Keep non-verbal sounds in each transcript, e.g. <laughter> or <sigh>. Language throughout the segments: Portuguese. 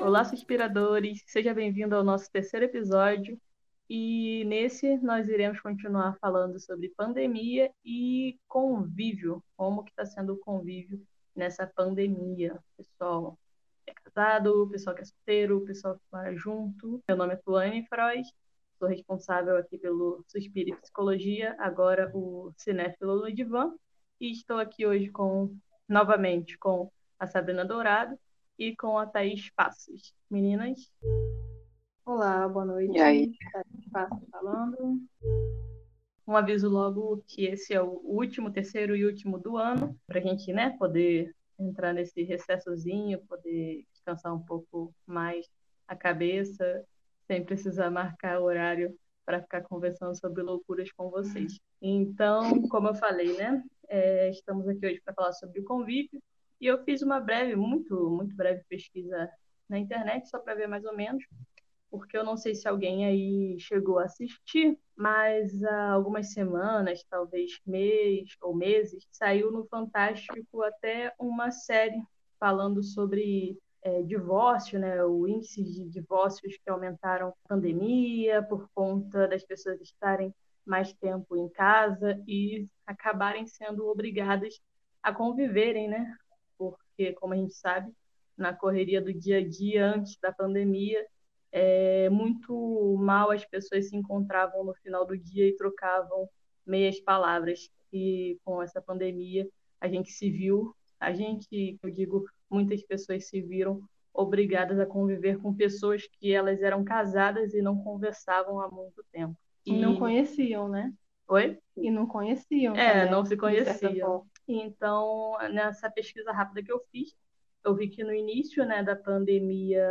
Olá, suspiradores! Seja bem-vindo ao nosso terceiro episódio. E nesse nós iremos continuar falando sobre pandemia e convívio, como que está sendo o convívio nessa pandemia, pessoal que é casado, pessoal que é solteiro, pessoal que mora junto. Meu nome é Tuane Freud, sou responsável aqui pelo Suspiro e Psicologia, agora o Cinéfilo no Divã, e estou aqui hoje com, novamente, com a Sabrina Dourado e com a Thaís Passos. Meninas? Olá, boa noite. E aí? Thaís Passos falando. Um aviso logo que esse é o último, terceiro e último do ano, para a gente né, poder entrar nesse recessozinho, poder descansar um pouco mais a cabeça, sem precisar marcar horário para ficar conversando sobre loucuras com vocês. Então, como eu falei, né, é, estamos aqui hoje para falar sobre o convívio. E eu fiz uma breve, muito, muito breve pesquisa na internet só para ver mais ou menos porque eu não sei se alguém aí chegou a assistir, mas há algumas semanas, talvez mês ou meses, saiu no Fantástico até uma série falando sobre é, divórcio, né, o índice de divórcios que aumentaram na pandemia por conta das pessoas estarem mais tempo em casa e acabarem sendo obrigadas a conviverem, né? Porque, como a gente sabe, na correria do dia a dia antes da pandemia, é, muito mal as pessoas se encontravam no final do dia e trocavam meias palavras. E com essa pandemia, a gente se viu, a gente, eu digo, muitas pessoas se viram obrigadas a conviver com pessoas que elas eram casadas e não conversavam há muito tempo. E, não conheciam, né? Oi? E não conheciam. É, também, não se conheciam. Então, nessa pesquisa rápida que eu fiz, eu vi que no início né, da pandemia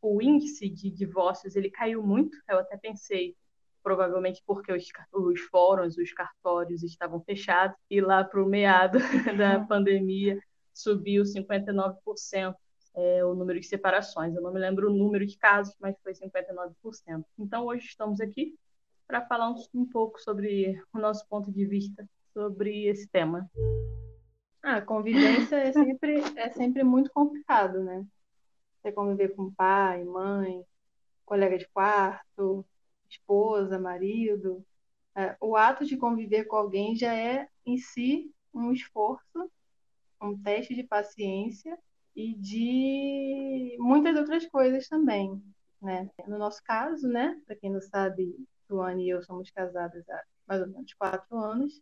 o índice de divórcios ele caiu muito. Eu até pensei, provavelmente porque os, os fóruns, os cartórios estavam fechados, e lá para o meado <laughs> da <laughs> pandemia subiu 59% é, o número de separações. Eu não me lembro o número de casos, mas foi 59%. Então, hoje estamos aqui para falar um, um pouco sobre o nosso ponto de vista sobre esse tema. Ah, a convivência é sempre, é sempre muito complicado, né? Você conviver com pai, mãe, colega de quarto, esposa, marido. É, o ato de conviver com alguém já é em si um esforço, um teste de paciência e de muitas outras coisas também, né? No nosso caso, né? Para quem não sabe, Tuane e eu somos casadas há mais ou menos quatro anos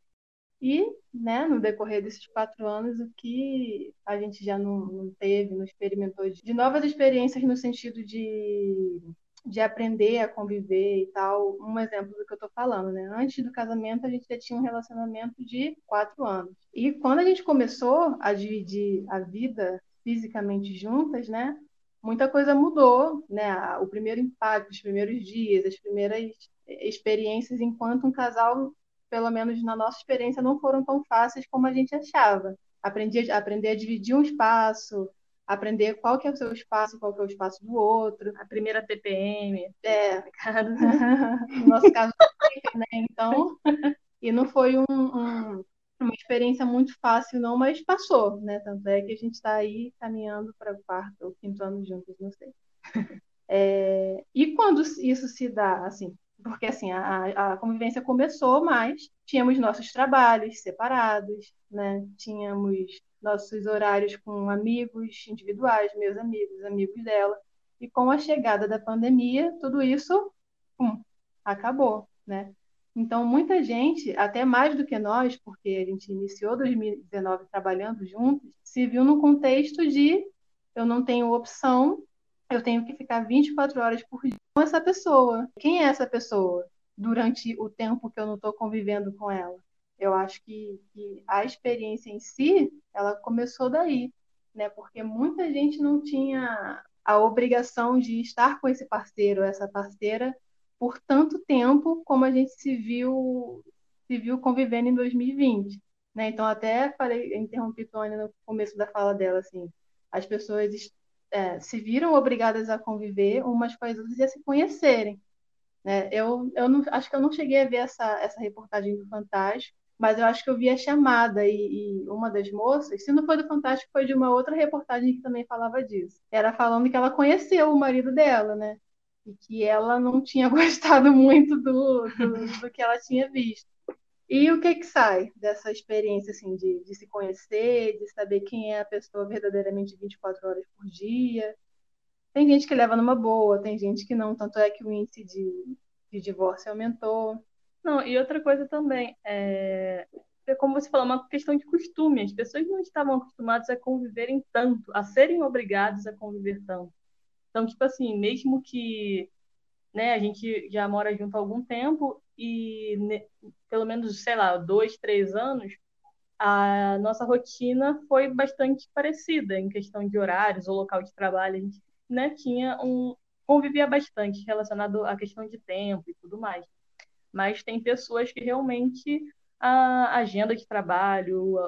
e, né, no decorrer desses quatro anos, o que a gente já não, não teve, não experimentou de, de, novas experiências no sentido de, de aprender a conviver e tal. Um exemplo do que eu estou falando, né? Antes do casamento, a gente já tinha um relacionamento de quatro anos. E quando a gente começou a dividir a vida fisicamente juntas, né? Muita coisa mudou, né? O primeiro impacto, os primeiros dias, as primeiras experiências enquanto um casal pelo menos na nossa experiência, não foram tão fáceis como a gente achava. Aprendi, aprender a dividir um espaço, aprender qual que é o seu espaço, qual que é o espaço do outro. A primeira TPM. É, no nosso caso, né? Então, e não foi um, um, uma experiência muito fácil, não, mas passou, né? Tanto é que a gente está aí caminhando para o quarto ou quinto ano juntos, não sei. É, e quando isso se dá, assim, porque assim a, a convivência começou, mas tínhamos nossos trabalhos separados, né? Tínhamos nossos horários com amigos individuais, meus amigos, amigos dela. E com a chegada da pandemia, tudo isso acabou, né? Então, muita gente, até mais do que nós, porque a gente iniciou 2019 trabalhando juntos, se viu no contexto de eu não tenho opção, eu tenho que ficar 24 horas por dia essa pessoa. Quem é essa pessoa durante o tempo que eu não estou convivendo com ela? Eu acho que, que, a experiência em si, ela começou daí, né? Porque muita gente não tinha a obrigação de estar com esse parceiro, essa parceira, por tanto tempo como a gente se viu se viu convivendo em 2020, né? Então até falei, interrompi Tônia no começo da fala dela assim, as pessoas é, se viram obrigadas a conviver umas com as outras e a se conhecerem. Né? Eu, eu não, acho que eu não cheguei a ver essa, essa reportagem do Fantástico, mas eu acho que eu vi a chamada e, e, uma das moças, se não foi do Fantástico, foi de uma outra reportagem que também falava disso. Era falando que ela conheceu o marido dela, né? E que ela não tinha <laughs> gostado muito do, do, do que ela tinha visto. E o que que sai dessa experiência, assim, de, de se conhecer, de saber quem é a pessoa verdadeiramente 24 horas por dia? Tem gente que leva numa boa, tem gente que não, tanto é que o índice de, de divórcio aumentou. Não, e outra coisa também, é, é como você falou, uma questão de costume. As pessoas não estavam acostumadas a conviverem tanto, a serem obrigadas a conviver tanto. Então, tipo assim, mesmo que né, a gente já mora junto há algum tempo e ne, pelo menos, sei lá, dois, três anos, a nossa rotina foi bastante parecida em questão de horários ou local de trabalho. A gente né, tinha um convivia bastante relacionado à questão de tempo e tudo mais mas tem pessoas que realmente a agenda de trabalho,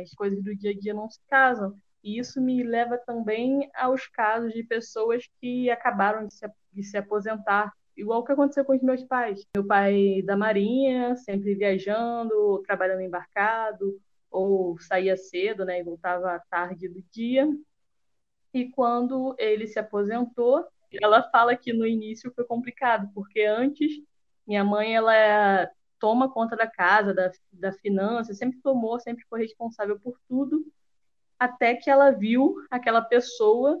as coisas do dia a dia não se casam. E isso me leva também aos casos de pessoas que acabaram de se, de se aposentar, igual que aconteceu com os meus pais. Meu pai da Marinha, sempre viajando, trabalhando embarcado, ou saía cedo, né, e voltava à tarde do dia. E quando ele se aposentou, ela fala que no início foi complicado, porque antes minha mãe, ela toma conta da casa, da, da finança, sempre tomou, sempre foi responsável por tudo, até que ela viu aquela pessoa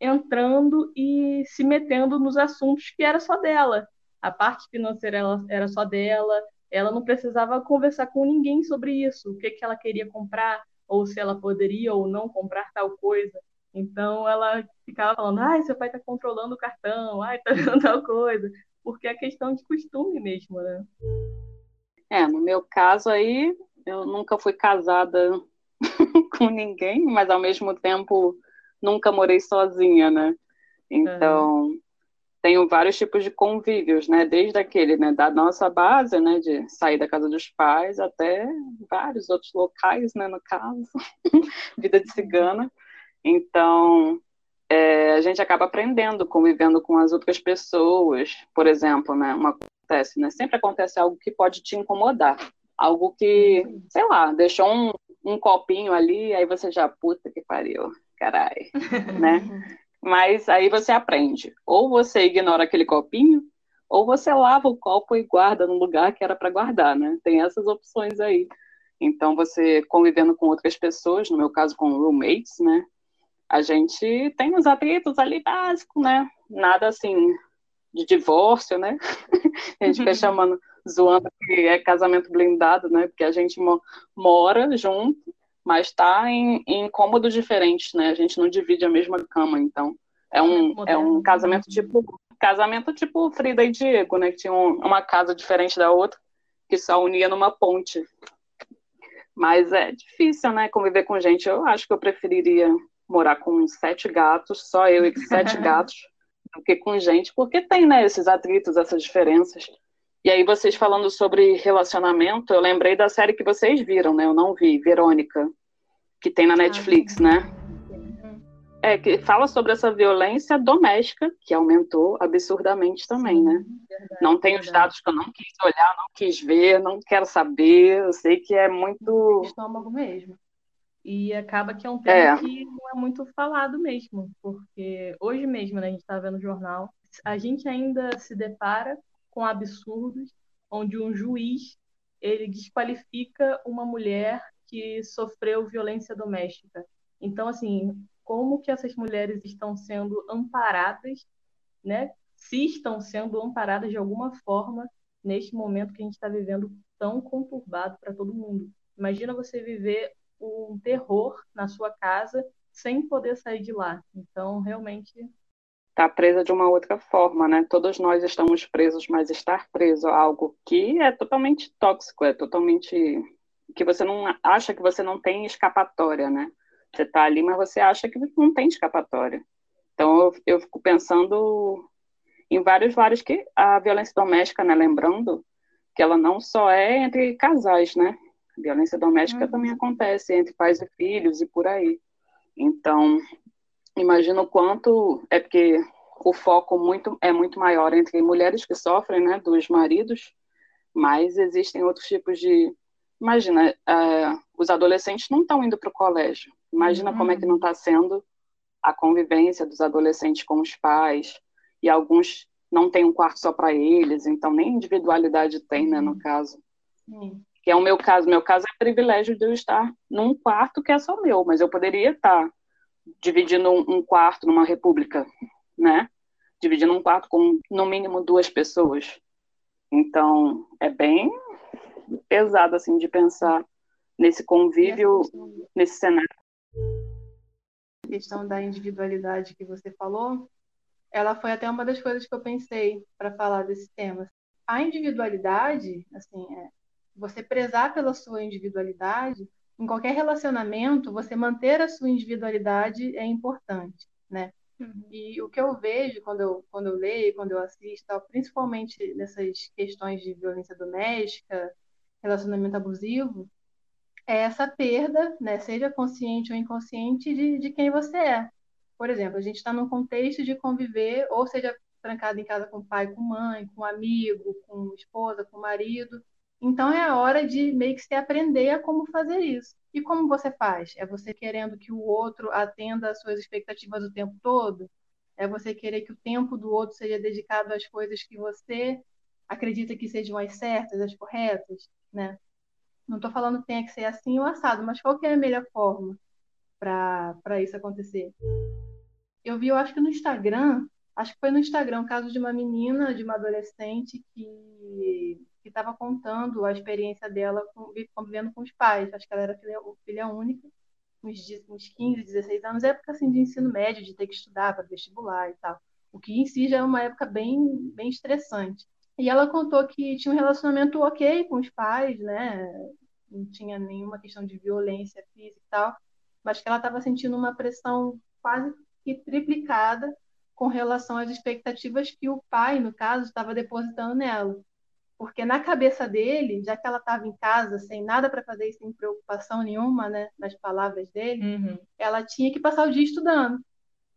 entrando e se metendo nos assuntos que era só dela. A parte financeira era só dela, ela não precisava conversar com ninguém sobre isso, o que, que ela queria comprar, ou se ela poderia ou não comprar tal coisa. Então ela ficava falando, ai, seu pai está controlando o cartão, ai, está vendo tal coisa porque é questão de costume mesmo, né? É, no meu caso aí, eu nunca fui casada <laughs> com ninguém, mas ao mesmo tempo nunca morei sozinha, né? Então, uhum. tenho vários tipos de convívios, né? Desde aquele, né, da nossa base, né, de sair da casa dos pais, até vários outros locais, né, no caso, <laughs> vida de cigana. Então, é, a gente acaba aprendendo, convivendo com as outras pessoas. Por exemplo, né, uma, acontece, né, sempre acontece algo que pode te incomodar. Algo que, sei lá, deixou um, um copinho ali, aí você já, puta que pariu, caralho, <laughs> né? Mas aí você aprende. Ou você ignora aquele copinho, ou você lava o copo e guarda no lugar que era para guardar, né? Tem essas opções aí. Então, você convivendo com outras pessoas, no meu caso com roommates, né? a gente tem uns atritos ali básicos, né? Nada assim de divórcio, né? <laughs> a gente fica <laughs> chamando, zoando que é casamento blindado, né? Porque a gente mo mora junto, mas está em, em cômodos diferentes, né? A gente não divide a mesma cama, então é um, é um casamento tipo casamento tipo Frida e Diego, né? Que tinham uma casa diferente da outra, que só unia numa ponte. Mas é difícil, né? Conviver com gente. Eu acho que eu preferiria morar com sete gatos, só eu e sete <laughs> gatos, do que com gente, porque tem, né, esses atritos, essas diferenças. E aí vocês falando sobre relacionamento, eu lembrei da série que vocês viram, né? Eu não vi, Verônica, que tem na ah, Netflix, né? É, que fala sobre essa violência doméstica, que aumentou absurdamente também, né? Verdade, não tem os dados que eu não quis olhar, não quis ver, não quero saber, eu sei que é muito... Estômago mesmo. E acaba que é um tema é. que não é muito falado mesmo, porque hoje mesmo, né, a gente está vendo o jornal, a gente ainda se depara com absurdos onde um juiz ele desqualifica uma mulher que sofreu violência doméstica. Então, assim, como que essas mulheres estão sendo amparadas, né? Se estão sendo amparadas de alguma forma neste momento que a gente está vivendo tão conturbado para todo mundo. Imagina você viver um terror na sua casa sem poder sair de lá. Então, realmente. Está presa de uma outra forma, né? Todos nós estamos presos, mas estar preso a algo que é totalmente tóxico, é totalmente. que você não acha que você não tem escapatória, né? Você está ali, mas você acha que não tem escapatória. Então, eu, eu fico pensando em vários, vários que a violência doméstica, né? Lembrando que ela não só é entre casais, né? Violência doméstica uhum. também acontece entre pais e filhos e por aí. Então, imagino o quanto é porque o foco muito é muito maior entre mulheres que sofrem, né, dos maridos, mas existem outros tipos de imagina, uh, os adolescentes não estão indo para o colégio. Imagina uhum. como é que não está sendo a convivência dos adolescentes com os pais, e alguns não têm um quarto só para eles, então nem individualidade tem, né, no uhum. caso. Sim. Que é o meu caso. Meu caso é privilégio de eu estar num quarto que é só meu, mas eu poderia estar dividindo um, quarto numa república, né? Dividindo um quarto com no mínimo duas pessoas. Então, é bem pesado assim de pensar nesse convívio, nesse cenário. A questão da individualidade que você falou, ela foi até uma das coisas que eu pensei para falar desse tema. A individualidade, assim, é, você prezar pela sua individualidade, em qualquer relacionamento, você manter a sua individualidade é importante, né? Uhum. E o que eu vejo quando eu, quando eu leio, quando eu assisto, principalmente nessas questões de violência doméstica, relacionamento abusivo, é essa perda, né, seja consciente ou inconsciente, de, de quem você é. Por exemplo, a gente está num contexto de conviver, ou seja, trancado em casa com pai, com mãe, com amigo, com esposa, com marido. Então é a hora de meio que se aprender a como fazer isso. E como você faz? É você querendo que o outro atenda às suas expectativas o tempo todo? É você querer que o tempo do outro seja dedicado às coisas que você acredita que sejam as certas, as corretas, né? Não estou falando que tenha que ser assim ou assado, mas qual que é a melhor forma para isso acontecer? Eu vi, eu acho que no Instagram, acho que foi no Instagram, o caso de uma menina, de uma adolescente que estava contando a experiência dela convivendo com os pais. Acho que ela era filha, filha única, uns, uns 15, 16 anos, época assim, de ensino médio, de ter que estudar para vestibular e tal. O que em si já é uma época bem, bem estressante. E ela contou que tinha um relacionamento ok com os pais, né? Não tinha nenhuma questão de violência física e tal, mas que ela estava sentindo uma pressão quase que triplicada com relação às expectativas que o pai, no caso, estava depositando nela. Porque na cabeça dele, já que ela estava em casa sem nada para fazer, sem preocupação nenhuma, né, nas palavras dele, uhum. ela tinha que passar o dia estudando,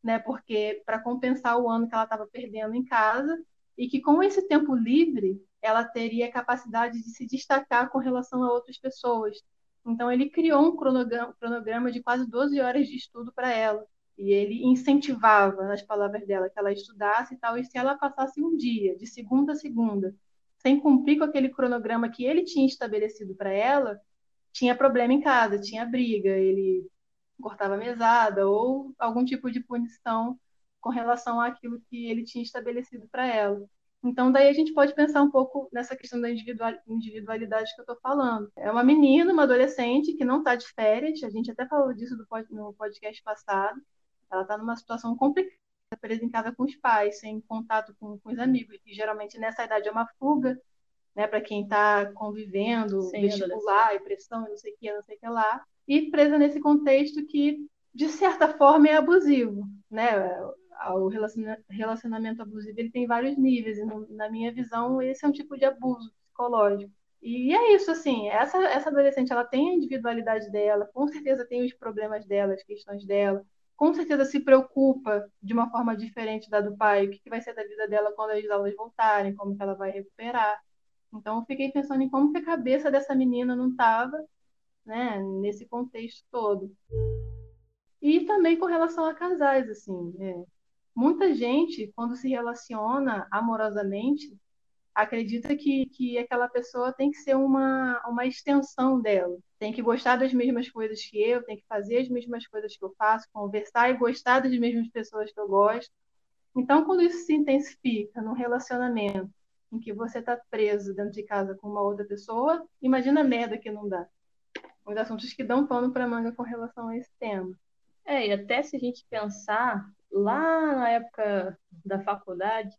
né, porque para compensar o ano que ela estava perdendo em casa e que com esse tempo livre ela teria capacidade de se destacar com relação a outras pessoas. Então ele criou um cronograma, cronograma de quase 12 horas de estudo para ela. E ele incentivava, nas palavras dela, que ela estudasse e tal. E se ela passasse um dia, de segunda a segunda, sem cumprir com aquele cronograma que ele tinha estabelecido para ela, tinha problema em casa, tinha briga, ele cortava a mesada ou algum tipo de punição com relação àquilo que ele tinha estabelecido para ela. Então, daí a gente pode pensar um pouco nessa questão da individualidade que eu estou falando. É uma menina, uma adolescente que não está de férias, a gente até falou disso no podcast passado. Ela está numa situação complicada, presa em casa com os pais, sem contato com, com os amigos, e geralmente nessa idade é uma fuga, né, para quem está convivendo, Sim, vestibular, e pressão, não sei o que, não sei o que lá, e presa nesse contexto que, de certa forma, é abusivo, né? o relacionamento abusivo ele tem vários níveis e na minha visão esse é um tipo de abuso psicológico. E é isso assim essa essa adolescente ela tem a individualidade dela com certeza tem os problemas dela as questões dela com certeza se preocupa de uma forma diferente da do pai o que vai ser da vida dela quando as aulas voltarem como que ela vai recuperar então eu fiquei pensando em como que a cabeça dessa menina não estava né nesse contexto todo e também com relação a casais assim é, muita gente, quando se relaciona amorosamente, acredita que, que aquela pessoa tem que ser uma, uma extensão dela. Tem que gostar das mesmas coisas que eu, tem que fazer as mesmas coisas que eu faço, conversar e gostar das mesmas pessoas que eu gosto. Então, quando isso se intensifica num relacionamento em que você está preso dentro de casa com uma outra pessoa, imagina a merda que não dá. Os assuntos que dão pano para manga com relação a esse tema. É, e até se a gente pensar, lá na época da faculdade,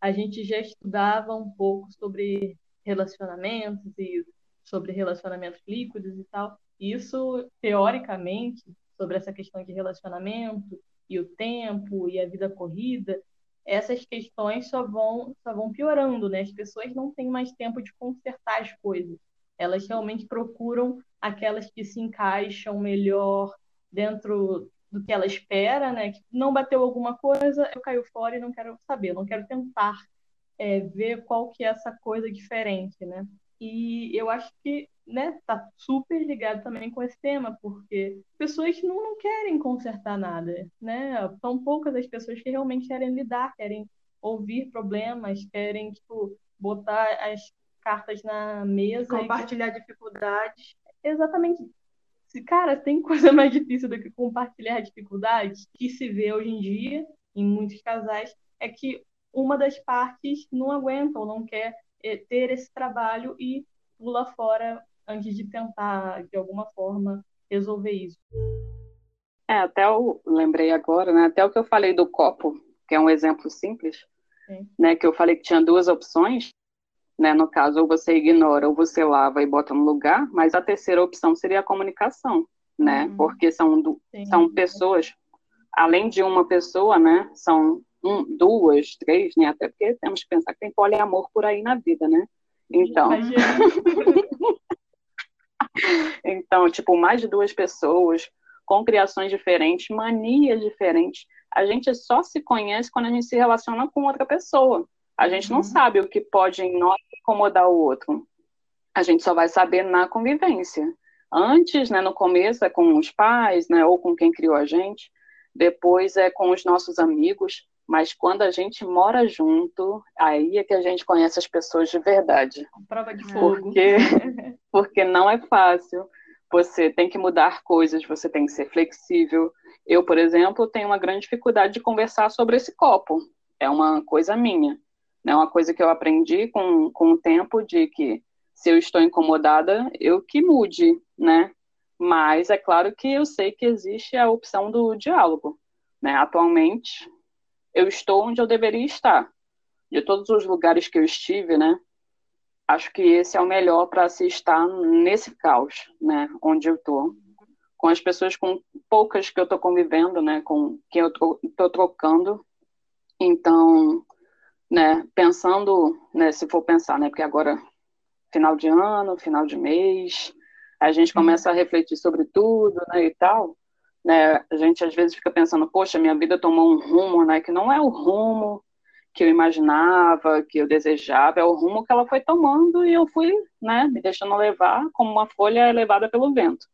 a gente já estudava um pouco sobre relacionamentos e sobre relacionamentos líquidos e tal. Isso, teoricamente, sobre essa questão de relacionamento e o tempo e a vida corrida, essas questões só vão, só vão piorando, né? As pessoas não têm mais tempo de consertar as coisas. Elas realmente procuram aquelas que se encaixam melhor dentro do que ela espera, né? Que não bateu alguma coisa, eu caio fora e não quero saber, não quero tentar é, ver qual que é essa coisa diferente, né? E eu acho que né, tá super ligado também com esse tema, porque pessoas não, não querem consertar nada, né? São poucas as pessoas que realmente querem lidar, querem ouvir problemas, querem, tipo, botar as cartas na mesa. Compartilhar e... dificuldades. Exatamente. Cara, tem coisa mais difícil do que compartilhar dificuldades que se vê hoje em dia, em muitos casais, é que uma das partes não aguenta ou não quer ter esse trabalho e pula fora antes de tentar, de alguma forma, resolver isso. É, até eu lembrei agora, né? Até o que eu falei do copo, que é um exemplo simples, Sim. né? Que eu falei que tinha duas opções, né? No caso, ou você ignora ou você lava e bota no lugar, mas a terceira opção seria a comunicação, né? Uhum. Porque são, são pessoas, além de uma pessoa, né? São um, duas, três, né? Até porque temos que pensar que tem poliamor por aí na vida, né? Então. <laughs> então, tipo, mais de duas pessoas com criações diferentes, manias diferentes. A gente só se conhece quando a gente se relaciona com outra pessoa. A gente não uhum. sabe o que pode em nós incomodar o outro. A gente só vai saber na convivência. Antes, né, no começo é com os pais, né, ou com quem criou a gente. Depois é com os nossos amigos. Mas quando a gente mora junto, aí é que a gente conhece as pessoas de verdade. Prova de fogo. Porque, <laughs> porque não é fácil. Você tem que mudar coisas, você tem que ser flexível. Eu, por exemplo, tenho uma grande dificuldade de conversar sobre esse copo. É uma coisa minha. É uma coisa que eu aprendi com, com o tempo de que se eu estou incomodada, eu que mude, né? Mas é claro que eu sei que existe a opção do diálogo. Né? Atualmente, eu estou onde eu deveria estar. De todos os lugares que eu estive, né? Acho que esse é o melhor para se estar nesse caos, né? Onde eu estou. Com as pessoas com poucas que eu estou convivendo, né? Com quem eu estou trocando. Então, né? Pensando, né? Se for pensar, né? Porque agora, final de ano, final de mês, a gente começa a refletir sobre tudo, né? E tal né? A gente às vezes fica pensando, poxa, minha vida tomou um rumo, né? Que não é o rumo que eu imaginava, que eu desejava, é o rumo que ela foi tomando e eu fui, né? Me deixando levar como uma folha levada pelo vento.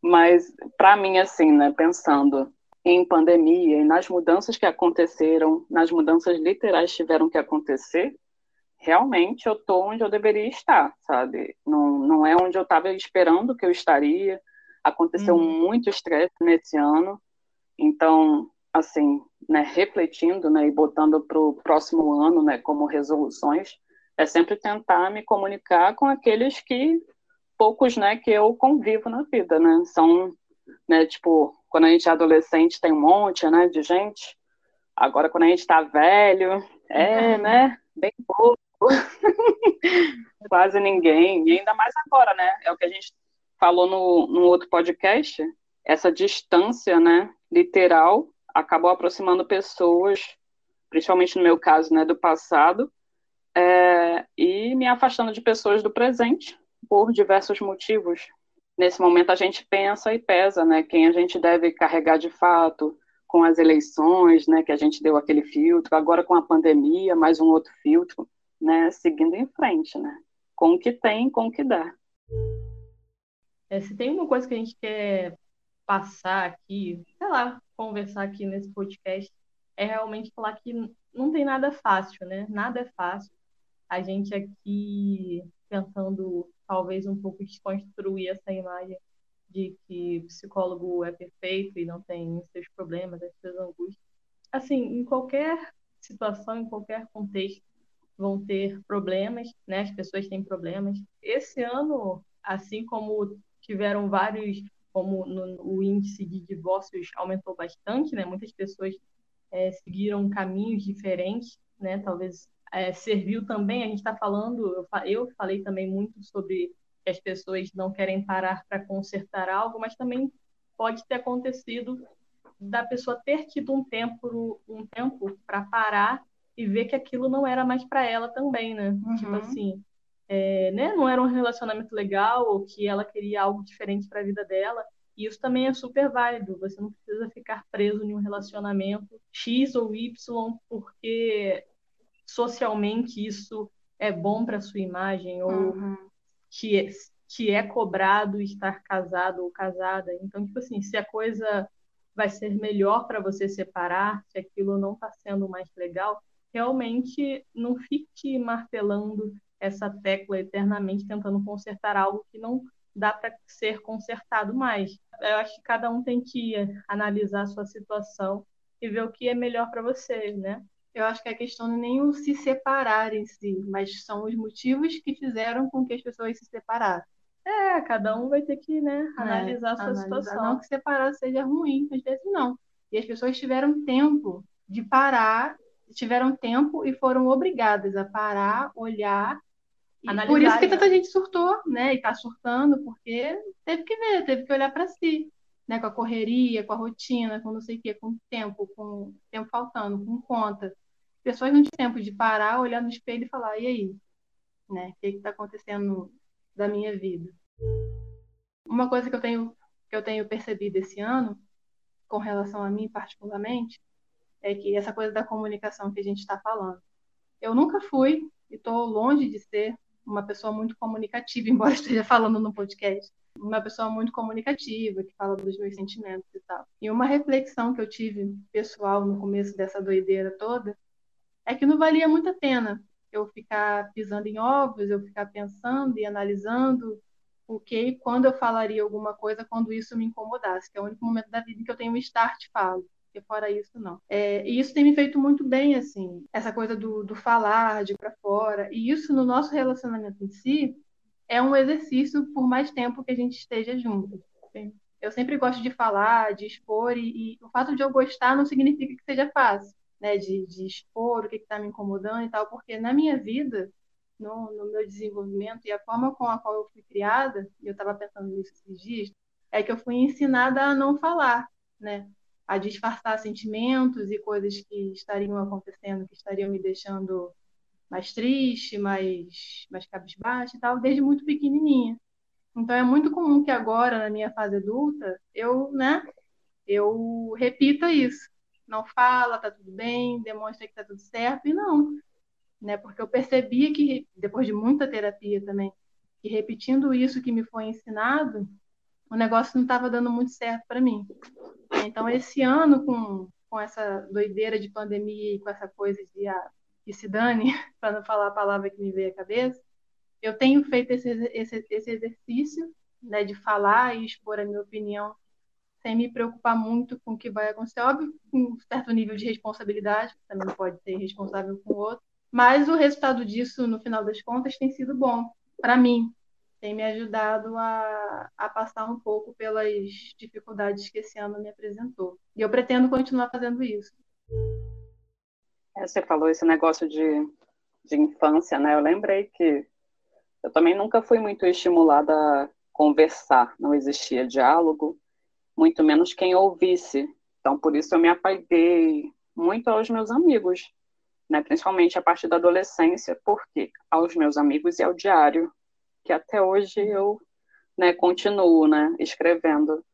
Mas para mim, assim, né? Pensando em pandemia e nas mudanças que aconteceram, nas mudanças literais que tiveram que acontecer, realmente eu tô onde eu deveria estar, sabe? Não, não é onde eu estava esperando que eu estaria, Aconteceu uhum. muito estresse nesse ano, então, assim, né, refletindo, né, e botando para o próximo ano, né, como resoluções, é sempre tentar me comunicar com aqueles que poucos, né, que eu convivo na vida, né, são, né, tipo, quando a gente é adolescente tem um monte, né, de gente, agora quando a gente está velho, é, uhum. né, bem pouco, <laughs> quase ninguém, e ainda mais agora, né, é o que a gente falou no, no outro podcast, essa distância, né, literal, acabou aproximando pessoas, principalmente no meu caso, né, do passado, é, e me afastando de pessoas do presente por diversos motivos. Nesse momento a gente pensa e pesa, né, quem a gente deve carregar de fato, com as eleições, né, que a gente deu aquele filtro, agora com a pandemia, mais um outro filtro, né, seguindo em frente, né, com o que tem, com o que dá. É, se tem uma coisa que a gente quer passar aqui, sei lá, conversar aqui nesse podcast, é realmente falar que não tem nada fácil, né? Nada é fácil. A gente aqui tentando talvez um pouco desconstruir essa imagem de que psicólogo é perfeito e não tem seus problemas, as suas angústias. Assim, em qualquer situação, em qualquer contexto, vão ter problemas, né? As pessoas têm problemas. Esse ano, assim como tiveram vários, como no, o índice de divórcios aumentou bastante, né? Muitas pessoas é, seguiram caminhos diferentes, né? Talvez é, serviu também. A gente está falando, eu, eu falei também muito sobre que as pessoas não querem parar para consertar algo, mas também pode ter acontecido da pessoa ter tido um tempo um tempo para parar e ver que aquilo não era mais para ela também, né? Tipo uhum. Tipo assim, é, né, não era um relacionamento legal ou que ela queria algo diferente para a vida dela. E isso também é super válido. Você não precisa ficar preso em um relacionamento X ou Y porque socialmente isso é bom para sua imagem ou uhum. que, é, que é cobrado estar casado ou casada. Então, tipo assim, se a coisa vai ser melhor para você separar, se aquilo não está sendo mais legal, realmente não fique martelando essa tecla eternamente tentando consertar algo que não dá para ser consertado mais. Eu acho que cada um tem que analisar a sua situação e ver o que é melhor para você, né? Eu acho que a questão não é nem o se separar em si, mas são os motivos que fizeram com que as pessoas se separassem. É, cada um vai ter que né, é, analisar é, a sua analisar. situação. Não que separar seja ruim, às vezes não. E as pessoas tiveram tempo de parar, tiveram tempo e foram obrigadas a parar, olhar Analisar, por isso que tanta gente surtou, né? E tá surtando, porque teve que ver, teve que olhar para si, né? Com a correria, com a rotina, com não sei o quê, com o tempo, com tempo faltando, com conta. Pessoas não têm tempo de parar, olhar no espelho e falar, e aí? Né? O que está acontecendo da minha vida? Uma coisa que eu tenho que eu tenho percebido esse ano, com relação a mim particularmente, é que essa coisa da comunicação que a gente está falando. Eu nunca fui e estou longe de ser uma pessoa muito comunicativa, <laughs> embora esteja falando no podcast. Uma pessoa muito comunicativa, que fala dos meus sentimentos e tal. E uma reflexão que eu tive pessoal no começo dessa doideira toda é que não valia muito a pena eu ficar pisando em ovos, eu ficar pensando e analisando o que e quando eu falaria alguma coisa quando isso me incomodasse, que é o único momento da vida em que eu tenho um start falo porque fora isso, não. É, e isso tem me feito muito bem, assim, essa coisa do, do falar, de ir para fora. E isso no nosso relacionamento em si é um exercício por mais tempo que a gente esteja junto. Eu sempre gosto de falar, de expor, e, e o fato de eu gostar não significa que seja fácil, né? De, de expor o que está me incomodando e tal, porque na minha vida, no, no, meu desenvolvimento e a forma com a qual eu fui criada, e eu estava pensando nisso esses dias, é que eu fui ensinada a não falar, né? A disfarçar sentimentos e coisas que estariam acontecendo, que estariam me deixando mais triste, mais, mais cabisbaixa e tal, desde muito pequenininha. Então é muito comum que agora, na minha fase adulta, eu, né, eu repita isso. Não fala, tá tudo bem, demonstra que tá tudo certo, e não. Né, porque eu percebia que, depois de muita terapia também, que repetindo isso que me foi ensinado, o negócio não estava dando muito certo para mim. Então, esse ano, com, com essa doideira de pandemia e com essa coisa de ah, que se dane, <laughs> para não falar a palavra que me veio à cabeça, eu tenho feito esse, esse, esse exercício né, de falar e expor a minha opinião sem me preocupar muito com o que vai acontecer. Óbvio, com um certo nível de responsabilidade, também pode ser responsável com o outro, mas o resultado disso, no final das contas, tem sido bom para mim, tem me ajudado a, a passar um pouco pelas dificuldades que esse ano me apresentou. E eu pretendo continuar fazendo isso. É, você falou esse negócio de, de infância, né? Eu lembrei que eu também nunca fui muito estimulada a conversar, não existia diálogo, muito menos quem ouvisse. Então, por isso eu me apaguei muito aos meus amigos, né? principalmente a partir da adolescência, porque aos meus amigos e ao diário, que até hoje eu né, continuo né, escrevendo,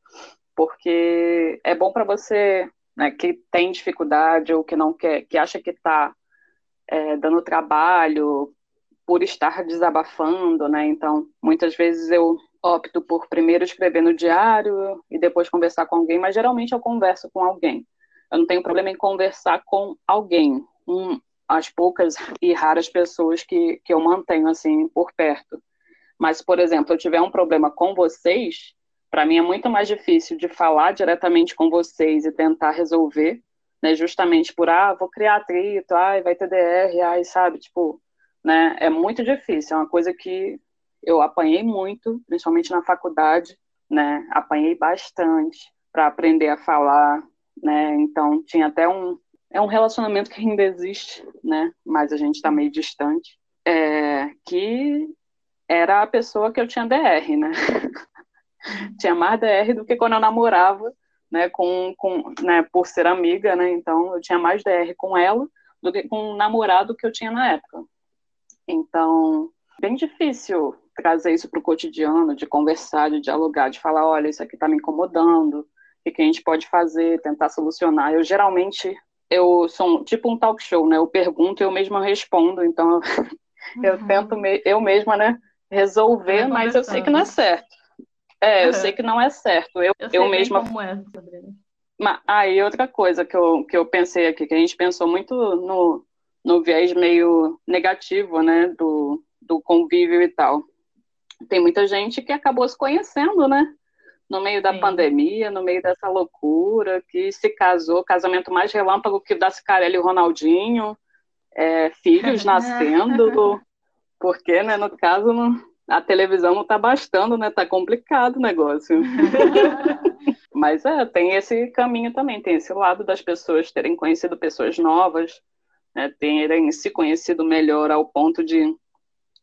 porque é bom para você né, que tem dificuldade ou que não quer, que acha que está é, dando trabalho por estar desabafando, né? Então, muitas vezes eu opto por primeiro escrever no diário e depois conversar com alguém, mas geralmente eu converso com alguém. Eu não tenho problema em conversar com alguém, um, as poucas e raras pessoas que, que eu mantenho assim por perto. Mas, por exemplo, eu tiver um problema com vocês, para mim é muito mais difícil de falar diretamente com vocês e tentar resolver, né? Justamente por, ah, vou criar atrito, ai, vai ter DR, ai, sabe? Tipo, né? É muito difícil, é uma coisa que eu apanhei muito, principalmente na faculdade, né? Apanhei bastante para aprender a falar, né? Então, tinha até um é um relacionamento que ainda existe, né? Mas a gente está meio distante. É, que era a pessoa que eu tinha DR, né? <laughs> tinha mais DR do que quando eu namorava, né, com, com, né, por ser amiga, né, então eu tinha mais DR com ela do que com o namorado que eu tinha na época. Então, bem difícil trazer isso para o cotidiano, de conversar, de dialogar, de falar, olha, isso aqui está me incomodando, o que a gente pode fazer, tentar solucionar. Eu geralmente, eu sou tipo um talk show, né, eu pergunto e eu mesma respondo, então <laughs> eu uhum. tento me, eu mesma, né, resolver, mas eu sei que não é certo. É, eu sei que não é certo. Eu, eu, eu mesma. Como é, Sabrina. Mas, aí, ah, outra coisa que eu, que eu pensei aqui, que a gente pensou muito no, no viés meio negativo, né, do, do convívio e tal. Tem muita gente que acabou se conhecendo, né? No meio da Sim. pandemia, no meio dessa loucura, que se casou, casamento mais relâmpago que da Cicarelli e o Ronaldinho, é, filhos <laughs> nascendo, porque, né, no caso, a televisão não está bastando, né? Tá complicado o negócio. <laughs> Mas é, tem esse caminho também, tem esse lado das pessoas terem conhecido pessoas novas, né, terem se conhecido melhor ao ponto de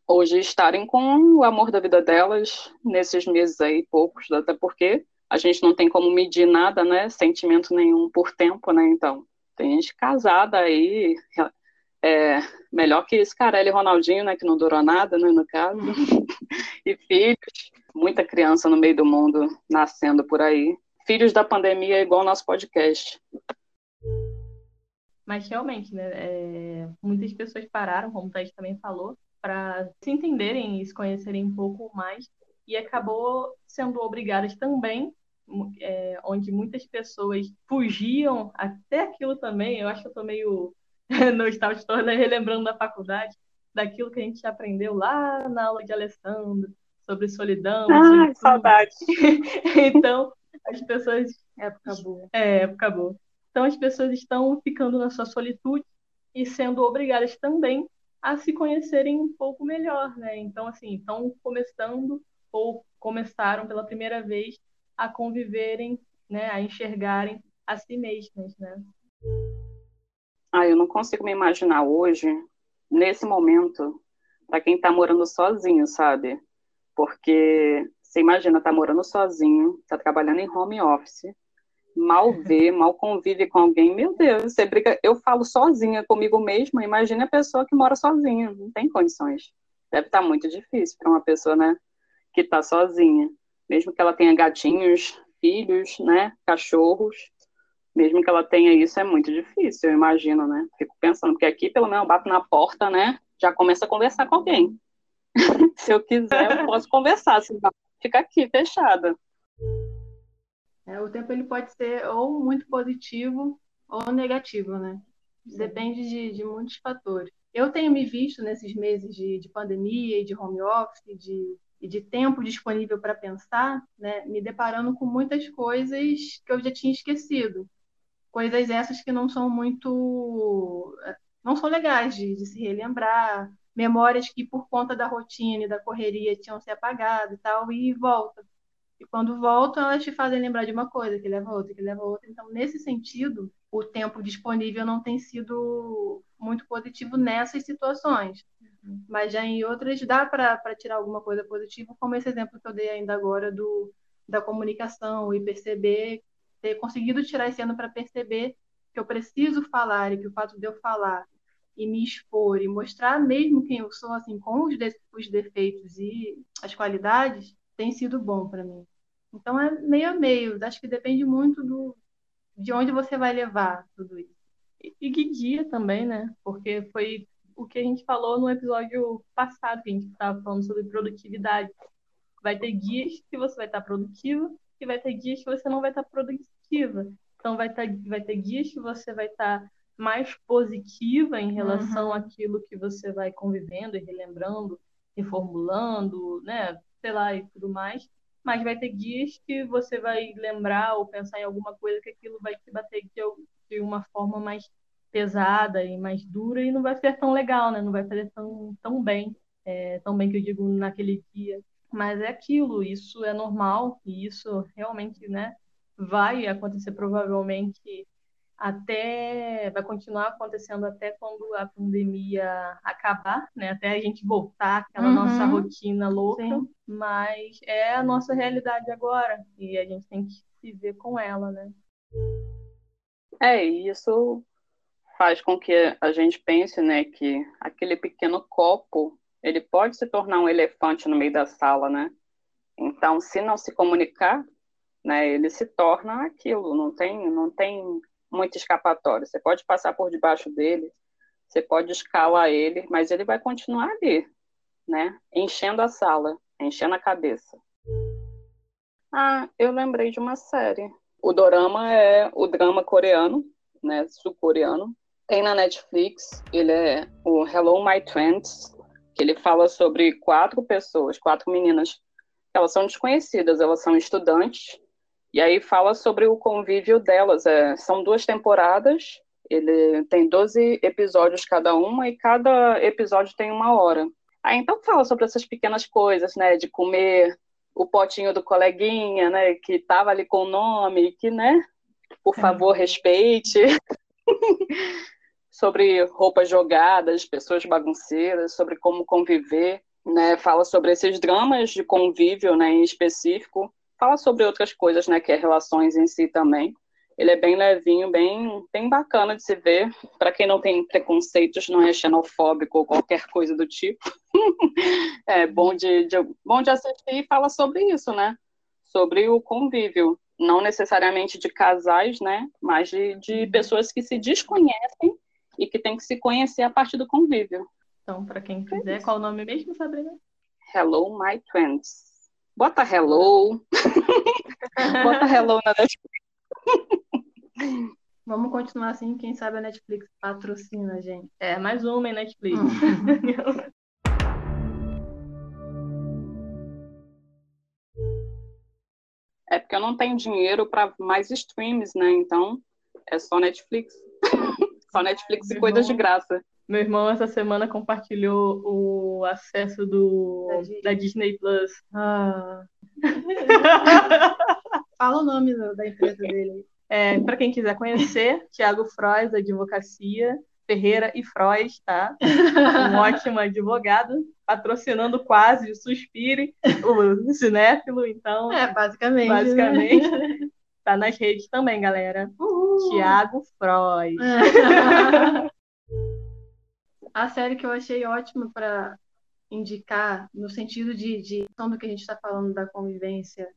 hoje estarem com o amor da vida delas nesses meses aí, poucos, até porque a gente não tem como medir nada, né, sentimento nenhum por tempo, né, então tem gente casada aí, é, melhor que Scarelli e Ronaldinho, né, que não durou nada, né, no caso, <laughs> e filhos, muita criança no meio do mundo nascendo por aí, filhos da pandemia é igual ao nosso podcast. Mas realmente, né, é, muitas pessoas pararam, como o Thaís também falou, para se entenderem e se conhecerem um pouco mais, e acabou sendo obrigadas também, é, onde muitas pessoas fugiam até aquilo também. Eu acho que eu estou meio <laughs> nostálgico, estou relembrando da faculdade, daquilo que a gente aprendeu lá na aula de Alessandro, sobre solidão. Ah, saudade! <laughs> então, as pessoas. Época boa. É, época boa. Então as pessoas estão ficando na sua solitude e sendo obrigadas também a se conhecerem um pouco melhor, né? Então assim, estão começando ou começaram pela primeira vez a conviverem, né, a enxergarem a si mesmas, né? Ah, eu não consigo me imaginar hoje, nesse momento, para quem está morando sozinho, sabe? Porque você imagina, tá morando sozinho, tá trabalhando em home office, mal <laughs> vê, mal convive com alguém, meu Deus, você briga, eu falo sozinha comigo mesma, imagine a pessoa que mora sozinha, não tem condições. Deve estar tá muito difícil para uma pessoa, né, que está sozinha, mesmo que ela tenha gatinhos, filhos, né, cachorros, mesmo que ela tenha isso, é muito difícil, eu imagino, né? Fico pensando, porque aqui, pelo menos, eu bato na porta, né, já começa a conversar com alguém. <laughs> Se eu quiser, eu posso conversar, senão fica aqui, fechada. É, o tempo ele pode ser ou muito positivo ou negativo, né? Depende de, de muitos fatores. Eu tenho me visto nesses meses de, de pandemia e de home office de, e de tempo disponível para pensar, né? Me deparando com muitas coisas que eu já tinha esquecido. Coisas essas que não são muito. não são legais de, de se relembrar. Memórias que, por conta da rotina e da correria, tinham se apagado e tal, e volta. E quando voltam, elas te fazem lembrar de uma coisa, que leva outra, que leva a outra. Então, nesse sentido, o tempo disponível não tem sido muito positivo nessas situações. Uhum. Mas já em outras dá para tirar alguma coisa positiva, como esse exemplo que eu dei ainda agora do, da comunicação e perceber, ter conseguido tirar esse ano para perceber que eu preciso falar e que o fato de eu falar e me expor e mostrar mesmo quem eu sou, assim, com os, de, os defeitos e as qualidades, tem sido bom para mim. Então é meio a meio. Acho que depende muito do, de onde você vai levar tudo isso. E, que guia também, né? Porque foi o que a gente falou no episódio passado, que a gente estava falando sobre produtividade. Vai ter guias que você vai estar produtiva e vai ter guias que você não vai estar produtiva. Então vai ter, vai ter guias que você vai estar mais positiva em relação uhum. àquilo que você vai convivendo e relembrando, reformulando, né? Sei lá, e tudo mais mas vai ter guias que você vai lembrar ou pensar em alguma coisa que aquilo vai te bater de, de uma forma mais pesada e mais dura e não vai ser tão legal, né? Não vai fazer tão, tão bem, é, tão bem que eu digo naquele dia. Mas é aquilo, isso é normal e isso realmente, né, vai acontecer provavelmente até vai continuar acontecendo até quando a pandemia acabar, né? Até a gente voltar àquela uhum. nossa rotina louca, Sim. mas é a nossa realidade agora e a gente tem que viver com ela, né? É, isso faz com que a gente pense, né, que aquele pequeno copo, ele pode se tornar um elefante no meio da sala, né? Então, se não se comunicar, né, ele se torna aquilo, não tem, não tem muito escapatório. Você pode passar por debaixo dele, Você pode escalar ele, mas ele vai continuar ali, né? Enchendo a sala, enchendo a cabeça. Ah, eu lembrei de uma série. O dorama é o drama coreano, né? Sul-coreano. Tem na Netflix. Ele é o Hello My Trends, que ele fala sobre quatro pessoas, quatro meninas. Elas são desconhecidas, elas são estudantes. E aí fala sobre o convívio delas. É, são duas temporadas ele tem 12 episódios cada uma e cada episódio tem uma hora. Aí então fala sobre essas pequenas coisas, né, de comer o potinho do coleguinha, né, que tava ali com o nome, que, né, por é. favor, respeite. <laughs> sobre roupas jogadas, pessoas bagunceiras, sobre como conviver, né, fala sobre esses dramas de convívio, né, em específico. Fala sobre outras coisas, né, que é relações em si também. Ele é bem levinho, bem, bem bacana de se ver. Para quem não tem preconceitos, não é xenofóbico ou qualquer coisa do tipo. <laughs> é bom de, de, bom de assistir e fala sobre isso, né? Sobre o convívio. Não necessariamente de casais, né? Mas de, de uhum. pessoas que se desconhecem e que tem que se conhecer a partir do convívio. Então, para quem quiser, qual o nome mesmo, Sabrina? Hello, my friends. Bota hello. <laughs> Bota hello na Netflix. Vamos continuar assim, quem sabe a Netflix patrocina a gente. É, mais uma em Netflix. Hum. <laughs> é porque eu não tenho dinheiro para mais streams, né? Então é só Netflix. Só Netflix e coisas de graça. Meu irmão essa semana compartilhou o acesso do da Disney Plus. Ah. <laughs> Fala o nome da empresa dele. É, para quem quiser conhecer, Tiago Frois, Advocacia, Ferreira e Frois, tá? Um ótimo advogado, patrocinando quase o Suspire, o Cinéfilo, então. É, basicamente. Né? Basicamente. Né? Tá nas redes também, galera. Uhul. Tiago Frois. <laughs> A série que eu achei ótima para indicar, no sentido de, de do que a gente está falando da convivência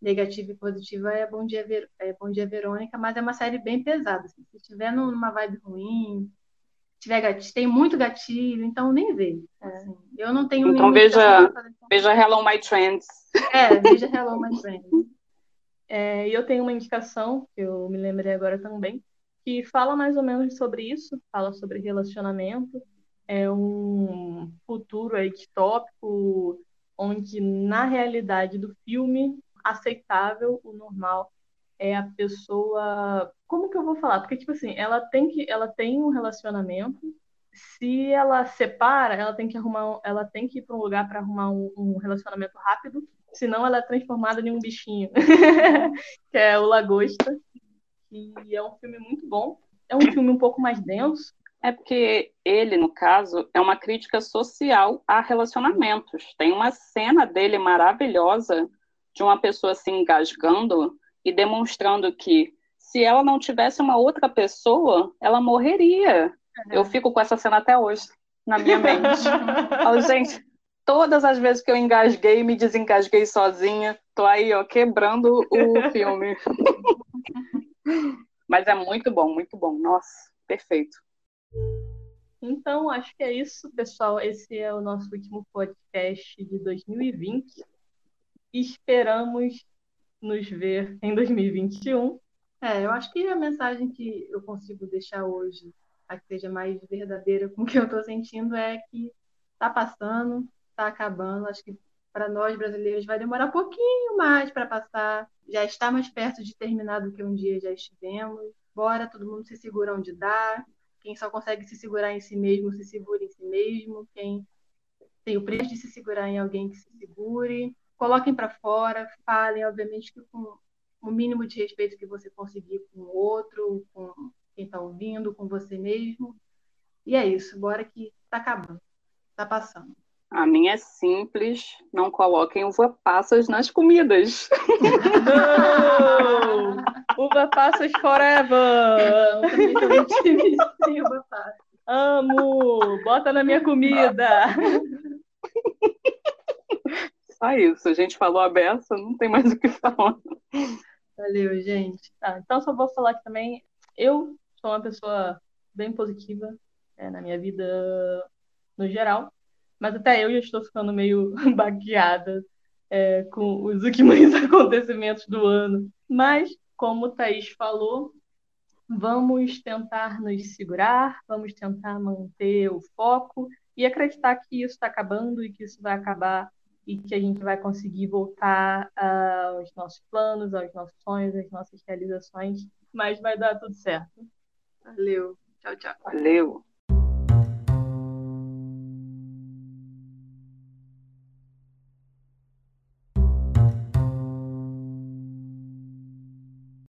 negativa e positiva é Bom Dia, Ver... é Bom Dia Verônica, mas é uma série bem pesada. Assim. Se estiver numa vibe ruim, tiver gatilho, tem muito gatilho, então nem vê. Assim. Eu não tenho Então veja, veja Hello My Trends. É, veja Hello My Trends. <laughs> É, e eu tenho uma indicação, que eu me lembrei agora também, que fala mais ou menos sobre isso, fala sobre relacionamento, é um futuro aí distópico, onde na realidade do filme aceitável, o normal é a pessoa. Como que eu vou falar? Porque, tipo assim, ela tem que. Ela tem um relacionamento. Se ela separa, ela tem que arrumar. Ela tem que ir para um lugar para arrumar um, um, relacionamento rápido. Senão ela é transformada em um bichinho. <laughs> que é o Lagosta. E é um filme muito bom. É um filme um pouco mais denso. É porque ele, no caso, é uma crítica social a relacionamentos. Tem uma cena dele maravilhosa de uma pessoa se engasgando e demonstrando que se ela não tivesse uma outra pessoa, ela morreria. Uhum. Eu fico com essa cena até hoje na minha mente. <laughs> Falo, gente, todas as vezes que eu engasguei, me desengasguei sozinha, tô aí, ó, quebrando o <laughs> filme. Mas é muito bom, muito bom. Nossa, perfeito. Então, acho que é isso, pessoal. Esse é o nosso último podcast de 2020 esperamos nos ver em 2021. É, eu acho que a mensagem que eu consigo deixar hoje, a que seja mais verdadeira com o que eu estou sentindo, é que está passando, está acabando. Acho que para nós brasileiros vai demorar um pouquinho mais para passar. Já está mais perto de terminar do que um dia já estivemos. Bora, todo mundo se segura onde dá. Quem só consegue se segurar em si mesmo, se segura em si mesmo. Quem tem o preço de se segurar em alguém que se segure coloquem para fora, falem, obviamente, que com o mínimo de respeito que você conseguir com o outro, com quem está ouvindo, com você mesmo. E é isso, bora que está acabando, está passando. A minha é simples, não coloquem uva passas nas comidas. Não! uva passas forever! Uva passas. Amo! Bota na minha comida! só isso. A gente falou a beça, não tem mais o que falar. Valeu, gente. Tá, então só vou falar que também eu sou uma pessoa bem positiva, é, na minha vida no geral. Mas até eu já estou ficando meio <laughs> baqueada é, com os <laughs> últimos acontecimentos do ano. Mas, como o Thaís falou, vamos tentar nos segurar, vamos tentar manter o foco e acreditar que isso está acabando e que isso vai acabar e que a gente vai conseguir voltar aos nossos planos, aos nossos sonhos, às nossas realizações, mas vai dar tudo certo. Valeu. Tchau, tchau. Valeu.